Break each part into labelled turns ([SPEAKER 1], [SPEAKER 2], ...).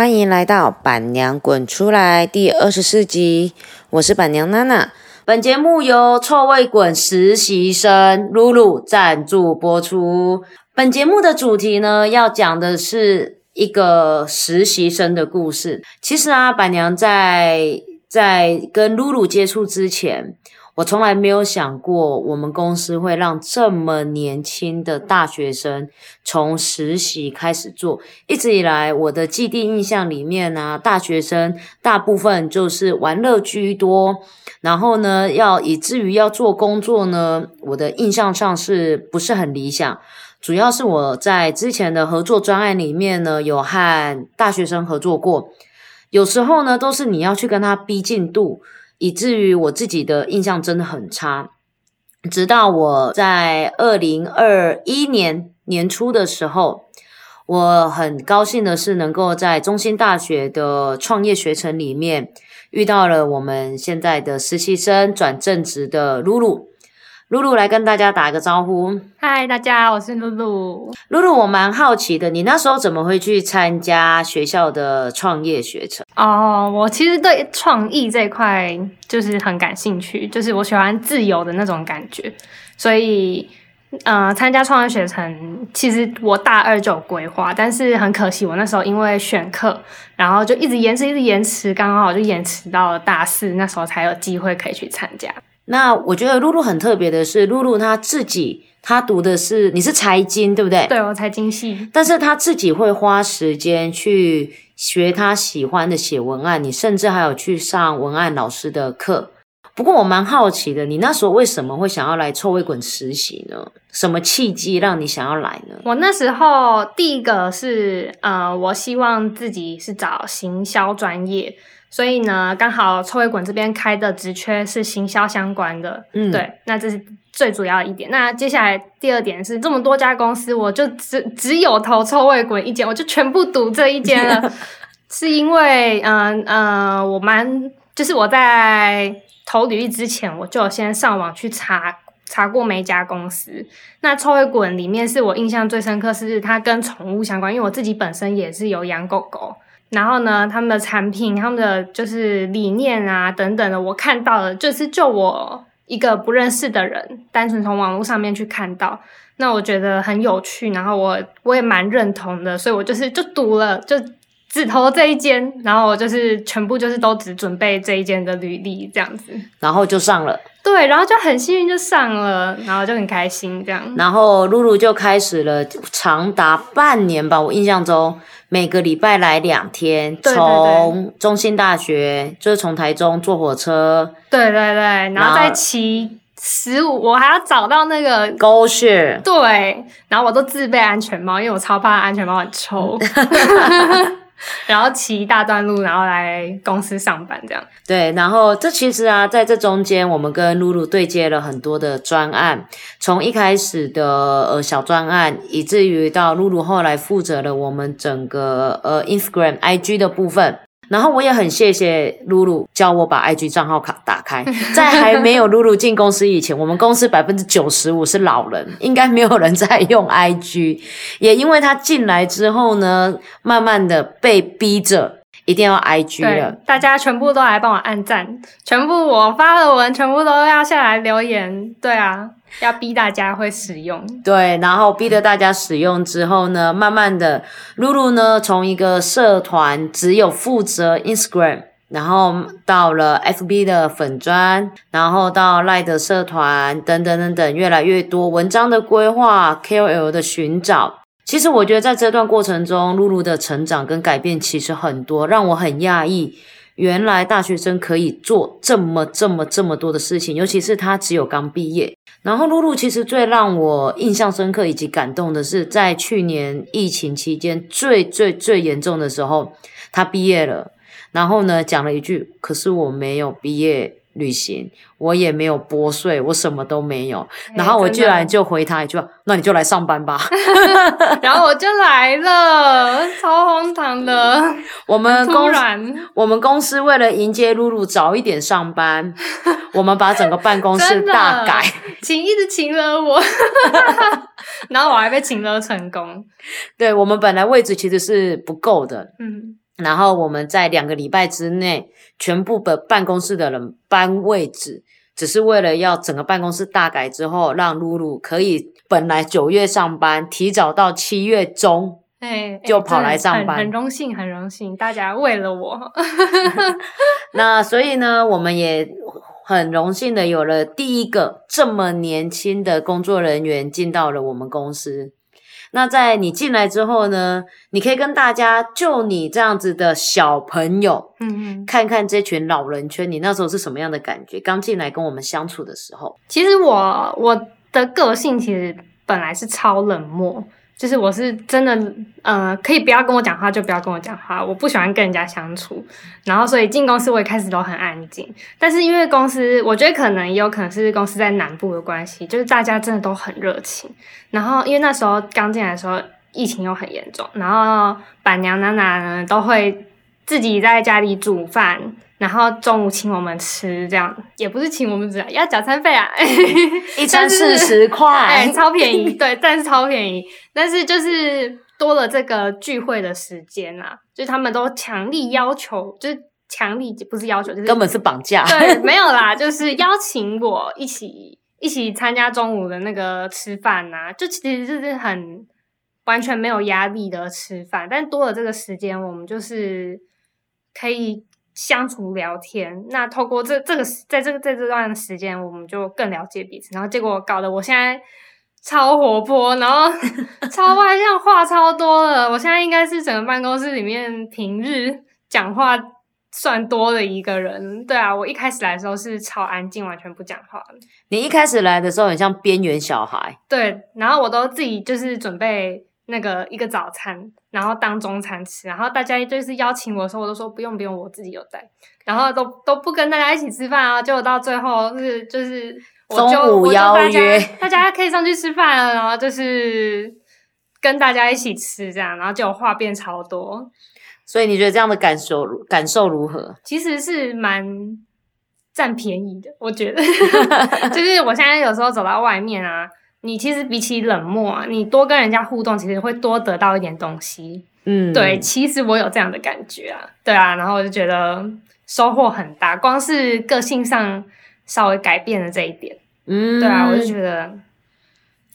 [SPEAKER 1] 欢迎来到《板娘滚出来》第二十四集，我是板娘娜娜。本节目由臭味滚实习生露露赞助播出。本节目的主题呢，要讲的是一个实习生的故事。其实啊，板娘在在跟露露接触之前，我从来没有想过，我们公司会让这么年轻的大学生从实习开始做。一直以来，我的既定印象里面呢，大学生大部分就是玩乐居多。然后呢，要以至于要做工作呢，我的印象上是不是很理想？主要是我在之前的合作专案里面呢，有和大学生合作过，有时候呢，都是你要去跟他逼进度。以至于我自己的印象真的很差，直到我在二零二一年年初的时候，我很高兴的是能够在中兴大学的创业学程里面遇到了我们现在的实习生转正职的露露。露露来跟大家打个招呼，
[SPEAKER 2] 嗨，大家，我是露露。
[SPEAKER 1] 露露，我蛮好奇的，你那时候怎么会去参加学校的创业学程？
[SPEAKER 2] 哦，我其实对创意这一块就是很感兴趣，就是我喜欢自由的那种感觉，所以，呃，参加创业学程，其实我大二就有规划，但是很可惜，我那时候因为选课，然后就一直延迟，一直延迟，刚好就延迟到了大四，那时候才有机会可以去参加。
[SPEAKER 1] 那我觉得露露很特别的是，露露她自己她读的是你是财经对不对？
[SPEAKER 2] 对，我财经系。
[SPEAKER 1] 但是她自己会花时间去学她喜欢的写文案，你甚至还有去上文案老师的课。不过我蛮好奇的，你那时候为什么会想要来臭味滚实习呢？什么契机让你想要来呢？
[SPEAKER 2] 我那时候第一个是呃，我希望自己是找行销专业。所以呢，刚好臭味滚这边开的职缺是行销相关的，嗯，对，那这是最主要的一点。那接下来第二点是这么多家公司，我就只只有投臭味滚一间，我就全部赌这一间了。是因为，嗯嗯，我蛮就是我在投履历之前，我就先上网去查查过每一家公司。那臭味滚里面是我印象最深刻，是它跟宠物相关，因为我自己本身也是有养狗狗。然后呢，他们的产品、他们的就是理念啊等等的，我看到了，就是就我一个不认识的人，单纯从网络上面去看到，那我觉得很有趣，然后我我也蛮认同的，所以我就是就读了，就只投这一间，然后我就是全部就是都只准备这一间的履历这样子，
[SPEAKER 1] 然后就上了。
[SPEAKER 2] 对，然后就很幸运就上了，然后就很开心这样。
[SPEAKER 1] 然后露露就开始了长达半年吧，我印象中。每个礼拜来两天，从中心大学就是从台中坐火车，
[SPEAKER 2] 对对对，然后再骑十五，我还要找到那个
[SPEAKER 1] 狗血，
[SPEAKER 2] 对，然后我都自备安全帽，因为我超怕安全帽很臭。然后骑一大段路，然后来公司上班，这样。
[SPEAKER 1] 对，然后这其实啊，在这中间，我们跟露露对接了很多的专案，从一开始的呃小专案，以至于到露露后来负责了我们整个呃 Instagram IG 的部分。然后我也很谢谢露露教我把 IG 账号卡打开，在还没有露露进公司以前，我们公司百分之九十五是老人，应该没有人在用 IG。也因为他进来之后呢，慢慢的被逼着一定要 IG 了，
[SPEAKER 2] 大家全部都来帮我按赞，全部我发了文全部都要下来留言，对啊。要逼大家会使用，
[SPEAKER 1] 对，然后逼着大家使用之后呢，慢慢的，露露呢从一个社团只有负责 Instagram，然后到了 FB 的粉砖，然后到赖的社团等等等等，越来越多文章的规划，KOL 的寻找。其实我觉得在这段过程中，露露的成长跟改变其实很多，让我很讶异。原来大学生可以做这么这么这么多的事情，尤其是他只有刚毕业。然后露露其实最让我印象深刻以及感动的是，在去年疫情期间最最最严重的时候，他毕业了。然后呢，讲了一句：“可是我没有毕业。”旅行，我也没有拨税，我什么都没有。然后我居然就回他一句：“那你就来上班吧。”
[SPEAKER 2] 然后我就来了，超荒唐的。
[SPEAKER 1] 我们公我们公司为了迎接露露早一点上班，我们把整个办公室大改，
[SPEAKER 2] 请一直请了我，然后我还被请了成功。
[SPEAKER 1] 对我们本来位置其实是不够的，嗯。然后我们在两个礼拜之内，全部的办公室的人搬位置，只是为了要整个办公室大改之后，让露露可以本来九月上班，提早到七月中，
[SPEAKER 2] 哎，
[SPEAKER 1] 就跑来上班，
[SPEAKER 2] 很荣幸，很荣幸，大家为了我。
[SPEAKER 1] 那所以呢，我们也很荣幸的有了第一个这么年轻的工作人员进到了我们公司。那在你进来之后呢，你可以跟大家就你这样子的小朋友，嗯嗯，看看这群老人圈，你那时候是什么样的感觉？刚进来跟我们相处的时候，
[SPEAKER 2] 其实我我的个性其实本来是超冷漠。就是我是真的，呃，可以不要跟我讲话就不要跟我讲话，我不喜欢跟人家相处。然后所以进公司我一开始都很安静，但是因为公司，我觉得可能也有可能是公司在南部的关系，就是大家真的都很热情。然后因为那时候刚进来的时候疫情又很严重，然后板娘娜娜呢都会自己在家里煮饭。然后中午请我们吃，这样。也不是请我们吃，要缴餐费啊，
[SPEAKER 1] 一餐四十 块，
[SPEAKER 2] 超便宜，对，但是超便宜，但是就是多了这个聚会的时间啊，就他们都强力要求，就是强力不是要求，就是
[SPEAKER 1] 根本是绑架，
[SPEAKER 2] 对，没有啦，就是邀请我一起一起参加中午的那个吃饭呐，就其实就是很完全没有压力的吃饭，但多了这个时间，我们就是可以。相处聊天，那透过这这个在这个在这段时间，我们就更了解彼此。然后结果搞得我现在超活泼，然后 超外向，话超多了。我现在应该是整个办公室里面平日讲话算多的一个人。对啊，我一开始来的时候是超安静，完全不讲话。
[SPEAKER 1] 你一开始来的时候很像边缘小孩。
[SPEAKER 2] 对，然后我都自己就是准备。那个一个早餐，然后当中餐吃，然后大家就是邀请我的时候，我都说不用不用，我自己有带，然后都都不跟大家一起吃饭啊，就到最后是就是
[SPEAKER 1] 中午邀约，
[SPEAKER 2] 大家可以上去吃饭，然后就是跟大家一起吃这样，然后就话变超多，
[SPEAKER 1] 所以你觉得这样的感受感受如何？
[SPEAKER 2] 其实是蛮占便宜的，我觉得，就是我现在有时候走到外面啊。你其实比起冷漠啊，你多跟人家互动，其实会多得到一点东西。嗯，对，其实我有这样的感觉啊，对啊，然后我就觉得收获很大，光是个性上稍微改变了这一点，嗯，对啊，我就觉得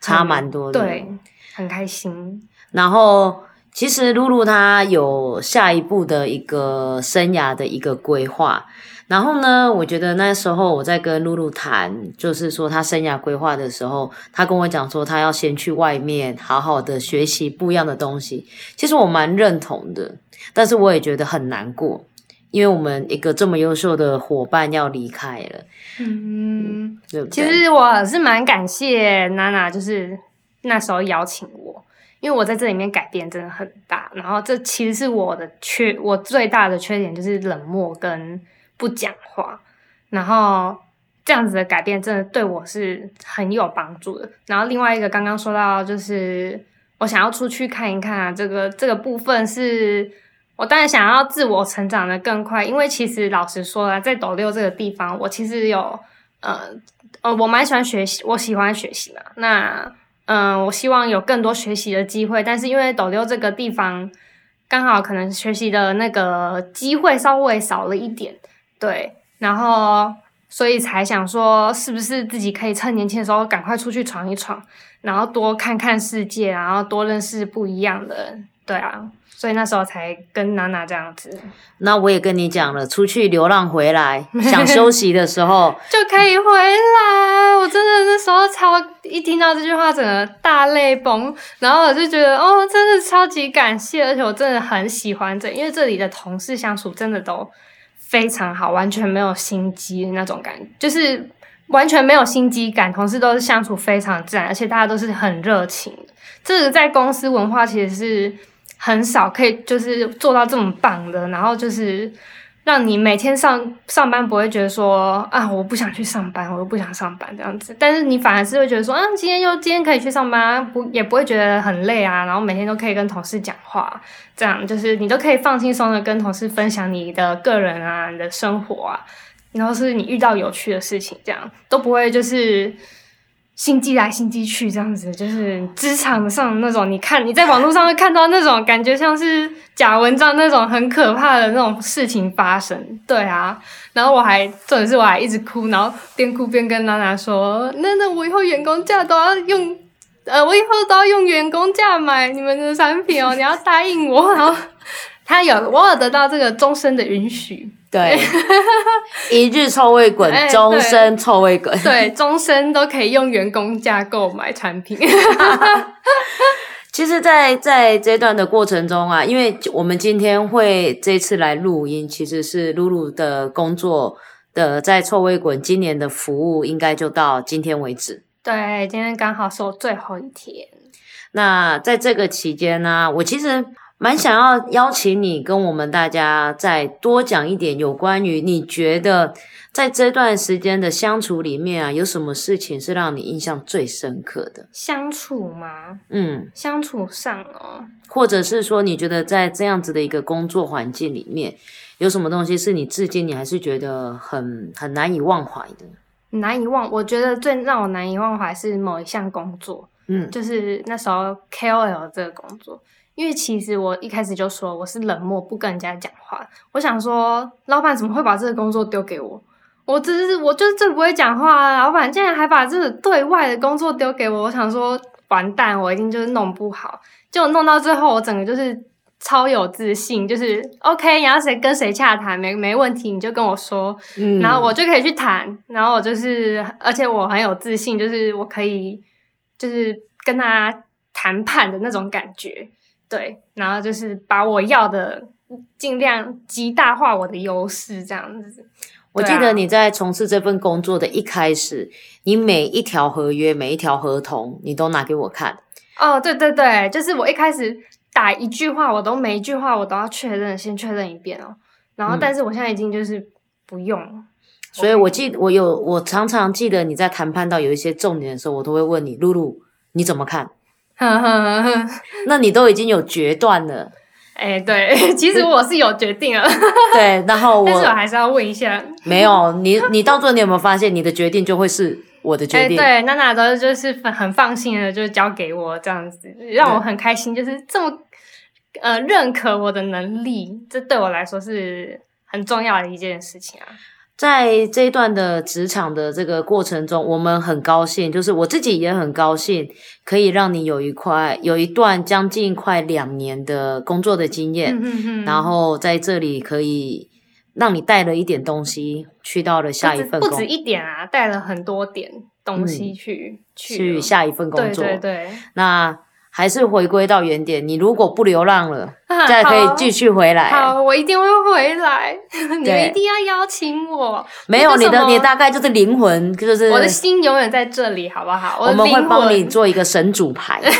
[SPEAKER 1] 差蛮多
[SPEAKER 2] 的，对，很开心。
[SPEAKER 1] 然后其实露露她有下一步的一个生涯的一个规划。然后呢，我觉得那时候我在跟露露谈，就是说她生涯规划的时候，她跟我讲说，她要先去外面好好的学习不一样的东西。其实我蛮认同的，但是我也觉得很难过，因为我们一个这么优秀的伙伴要离开了。嗯，对。
[SPEAKER 2] 其实我是蛮感谢娜娜，就是那时候邀请我，因为我在这里面改变真的很大。然后这其实是我的缺，我最大的缺点就是冷漠跟。不讲话，然后这样子的改变真的对我是很有帮助的。然后另外一个刚刚说到，就是我想要出去看一看啊，这个这个部分是我当然想要自我成长的更快，因为其实老实说啊，在斗六这个地方，我其实有呃呃，我蛮喜欢学习，我喜欢学习嘛。那嗯，我希望有更多学习的机会，但是因为斗六这个地方刚好可能学习的那个机会稍微少了一点。对，然后所以才想说，是不是自己可以趁年轻的时候赶快出去闯一闯，然后多看看世界，然后多认识不一样的人。对啊，所以那时候才跟娜娜这样子。
[SPEAKER 1] 那我也跟你讲了，出去流浪回来，想休息的时候
[SPEAKER 2] 就可以回来。我真的那时候超一听到这句话，整个大泪崩。然后我就觉得，哦，真的超级感谢，而且我真的很喜欢这，因为这里的同事相处真的都。非常好，完全没有心机那种感觉，就是完全没有心机感。同事都是相处非常自然，而且大家都是很热情。这个在公司文化其实是很少可以就是做到这么棒的，然后就是。让你每天上上班不会觉得说啊，我不想去上班，我又不想上班这样子。但是你反而是会觉得说啊，今天又今天可以去上班，不也不会觉得很累啊。然后每天都可以跟同事讲话，这样就是你都可以放轻松的跟同事分享你的个人啊，你的生活啊，然后是你遇到有趣的事情，这样都不会就是心机来心机去这样子，就是职场上那种，你看你在网络上会看到那种感觉像是假文章那种很可怕的那种事情发生，对啊。然后我还重点是我还一直哭，然后边哭边跟娜娜说：“那那我以后员工价都要用，呃，我以后都要用员工价买你们的产品哦，你要答应我。”然后他有我有得到这个终身的允许。
[SPEAKER 1] 对，一日臭味滚，终身臭味滚。
[SPEAKER 2] 对，终身都可以用员工价购买产品。
[SPEAKER 1] 其实，在在这段的过程中啊，因为我们今天会这次来录音，其实是露露的工作的在臭味滚今年的服务，应该就到今天为止。
[SPEAKER 2] 对，今天刚好是我最后一天。
[SPEAKER 1] 那在这个期间呢，我其实。蛮想要邀请你跟我们大家再多讲一点有关于你觉得在这段时间的相处里面啊，有什么事情是让你印象最深刻的？
[SPEAKER 2] 相处吗？嗯，相处上哦，
[SPEAKER 1] 或者是说你觉得在这样子的一个工作环境里面，有什么东西是你至今你还是觉得很很难以忘怀的？
[SPEAKER 2] 难以忘，我觉得最让我难以忘怀是某一项工作，嗯，就是那时候 KOL 这个工作。因为其实我一开始就说我是冷漠，不跟人家讲话。我想说，老板怎么会把这个工作丢给我？我只是我就是最不会讲话，老板竟然还把这个对外的工作丢给我。我想说，完蛋，我一定就是弄不好。就弄到最后，我整个就是超有自信，就是 OK，然后谁跟谁洽谈，没没问题，你就跟我说，然后我就可以去谈。然后我就是，而且我很有自信，就是我可以就是跟他谈判的那种感觉。对，然后就是把我要的尽量极大化我的优势，这样子。
[SPEAKER 1] 我记得你在从事这份工作的一开始，你每一条合约、每一条合同，你都拿给我看。
[SPEAKER 2] 哦，对对对，就是我一开始打一句话，我都每一句话我都要确认，先确认一遍哦。然后，但是我现在已经就是不用了。
[SPEAKER 1] 所以我记我有我常常记得你在谈判到有一些重点的时候，我都会问你：露露，你怎么看？那你都已经有决断了，
[SPEAKER 2] 哎，对，其实我是有决定了，
[SPEAKER 1] 对，然后我，
[SPEAKER 2] 但是我还是要问一下，
[SPEAKER 1] 没有，你你到最后你有没有发现，你的决定就会是我的决定？
[SPEAKER 2] 对，娜娜都就是很放心的，就交给我这样子，让我很开心，就是这么呃认可我的能力，这对我来说是很重要的一件事情啊。
[SPEAKER 1] 在这一段的职场的这个过程中，我们很高兴，就是我自己也很高兴，可以让你有一块有一段将近快两年的工作的经验，然后在这里可以让你带了一点东西去到了下一份，
[SPEAKER 2] 不止一点啊，带了很多点东西去
[SPEAKER 1] 去下一份工作，
[SPEAKER 2] 对对对，
[SPEAKER 1] 那。还是回归到原点。你如果不流浪了，再可以继续回来。
[SPEAKER 2] 好，我一定会回来。你们一定要邀请我。
[SPEAKER 1] 没有你的，你大概就是灵魂，就是
[SPEAKER 2] 我的心永远在这里，好不好？我
[SPEAKER 1] 们会帮你做一个神主牌。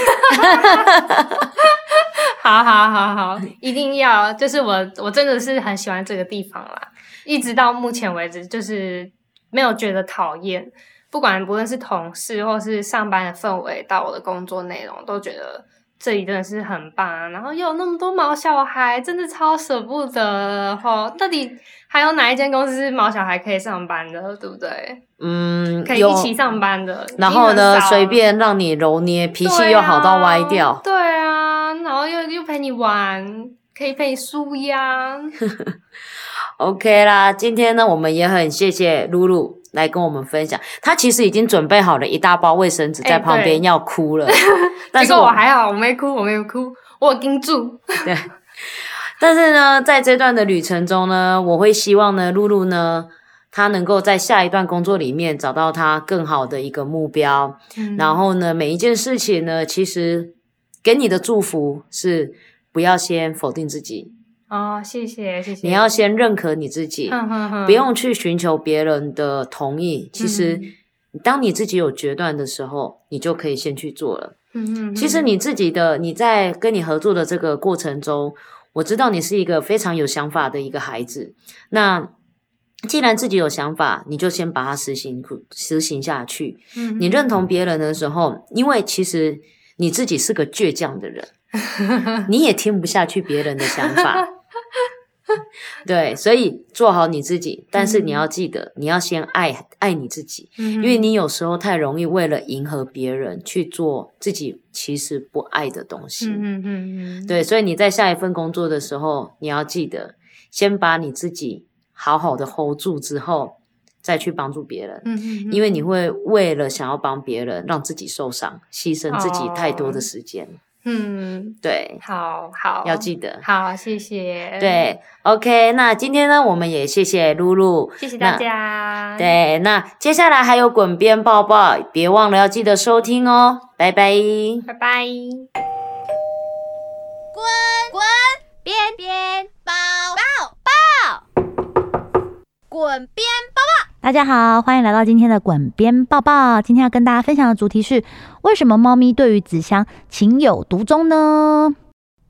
[SPEAKER 2] 好好好好，一定要。就是我，我真的是很喜欢这个地方啦。一直到目前为止，就是没有觉得讨厌。不管不论是同事或是上班的氛围，到我的工作内容，都觉得这里真的是很棒。然后又有那么多毛小孩，真的超舍不得哈。到底还有哪一间公司是毛小孩可以上班的，对不对？嗯，可以一起上班的。
[SPEAKER 1] 然后呢，随便让你揉捏，脾气又好到歪掉。
[SPEAKER 2] 对啊，然后又又陪你玩，可以陪你舒压。
[SPEAKER 1] OK 啦，今天呢，我们也很谢谢露露。来跟我们分享，他其实已经准备好了一大包卫生纸在旁边要哭了，
[SPEAKER 2] 但是我还好，我没哭，我没有哭，我盯住。
[SPEAKER 1] 对，但是呢，在这段的旅程中呢，我会希望呢，露露呢，她能够在下一段工作里面找到她更好的一个目标，然后呢，每一件事情呢，其实给你的祝福是不要先否定自己。
[SPEAKER 2] 哦，谢谢谢谢。
[SPEAKER 1] 你要先认可你自己，不用去寻求别人的同意。其实，当你自己有决断的时候，你就可以先去做了。嗯嗯。其实你自己的你在跟你合作的这个过程中，我知道你是一个非常有想法的一个孩子。那既然自己有想法，你就先把它实行实行下去。嗯。你认同别人的时候，因为其实你自己是个倔强的人，你也听不下去别人的想法。对，所以做好你自己，但是你要记得，你要先爱爱你自己，因为你有时候太容易为了迎合别人去做自己其实不爱的东西。嗯嗯嗯。对，所以你在下一份工作的时候，你要记得先把你自己好好的 hold 住之后。再去帮助别人，嗯嗯，因为你会为了想要帮别人，让自己受伤，牺牲自己太多的时间，嗯，对，
[SPEAKER 2] 好好。
[SPEAKER 1] 要记得，
[SPEAKER 2] 好，谢谢，
[SPEAKER 1] 对，OK，那今天呢，我们也谢谢露露，
[SPEAKER 2] 谢谢大家，
[SPEAKER 1] 对，那接下来还有滚边抱抱，别忘了要记得收听哦，拜拜，
[SPEAKER 2] 拜拜，
[SPEAKER 3] 滚滚边边抱抱抱，滚边抱抱。
[SPEAKER 4] 大家好，欢迎来到今天的滚边抱抱。今天要跟大家分享的主题是：为什么猫咪对于纸箱情有独钟呢？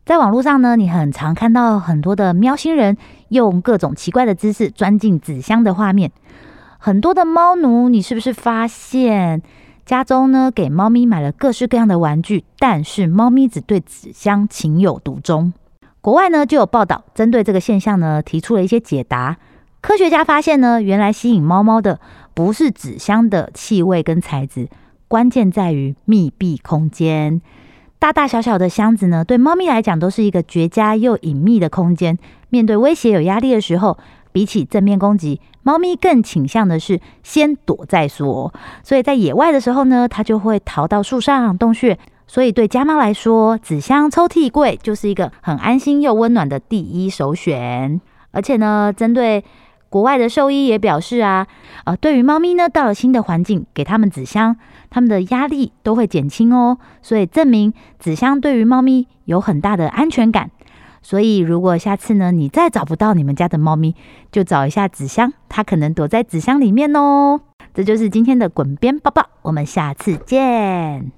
[SPEAKER 4] 在网络上呢，你很常看到很多的喵星人用各种奇怪的姿势钻进纸箱的画面。很多的猫奴，你是不是发现家中呢给猫咪买了各式各样的玩具，但是猫咪只对纸箱情有独钟？国外呢就有报道，针对这个现象呢提出了一些解答。科学家发现呢，原来吸引猫猫的不是纸箱的气味跟材质，关键在于密闭空间。大大小小的箱子呢，对猫咪来讲都是一个绝佳又隐秘的空间。面对威胁有压力的时候，比起正面攻击，猫咪更倾向的是先躲再说。所以在野外的时候呢，它就会逃到树上、洞穴。所以对家猫来说，纸箱、抽屉柜就是一个很安心又温暖的第一首选。而且呢，针对国外的兽医也表示啊，呃，对于猫咪呢，到了新的环境，给他们纸箱，他们的压力都会减轻哦。所以证明纸箱对于猫咪有很大的安全感。所以如果下次呢，你再找不到你们家的猫咪，就找一下纸箱，它可能躲在纸箱里面哦。这就是今天的滚边抱抱，我们下次见。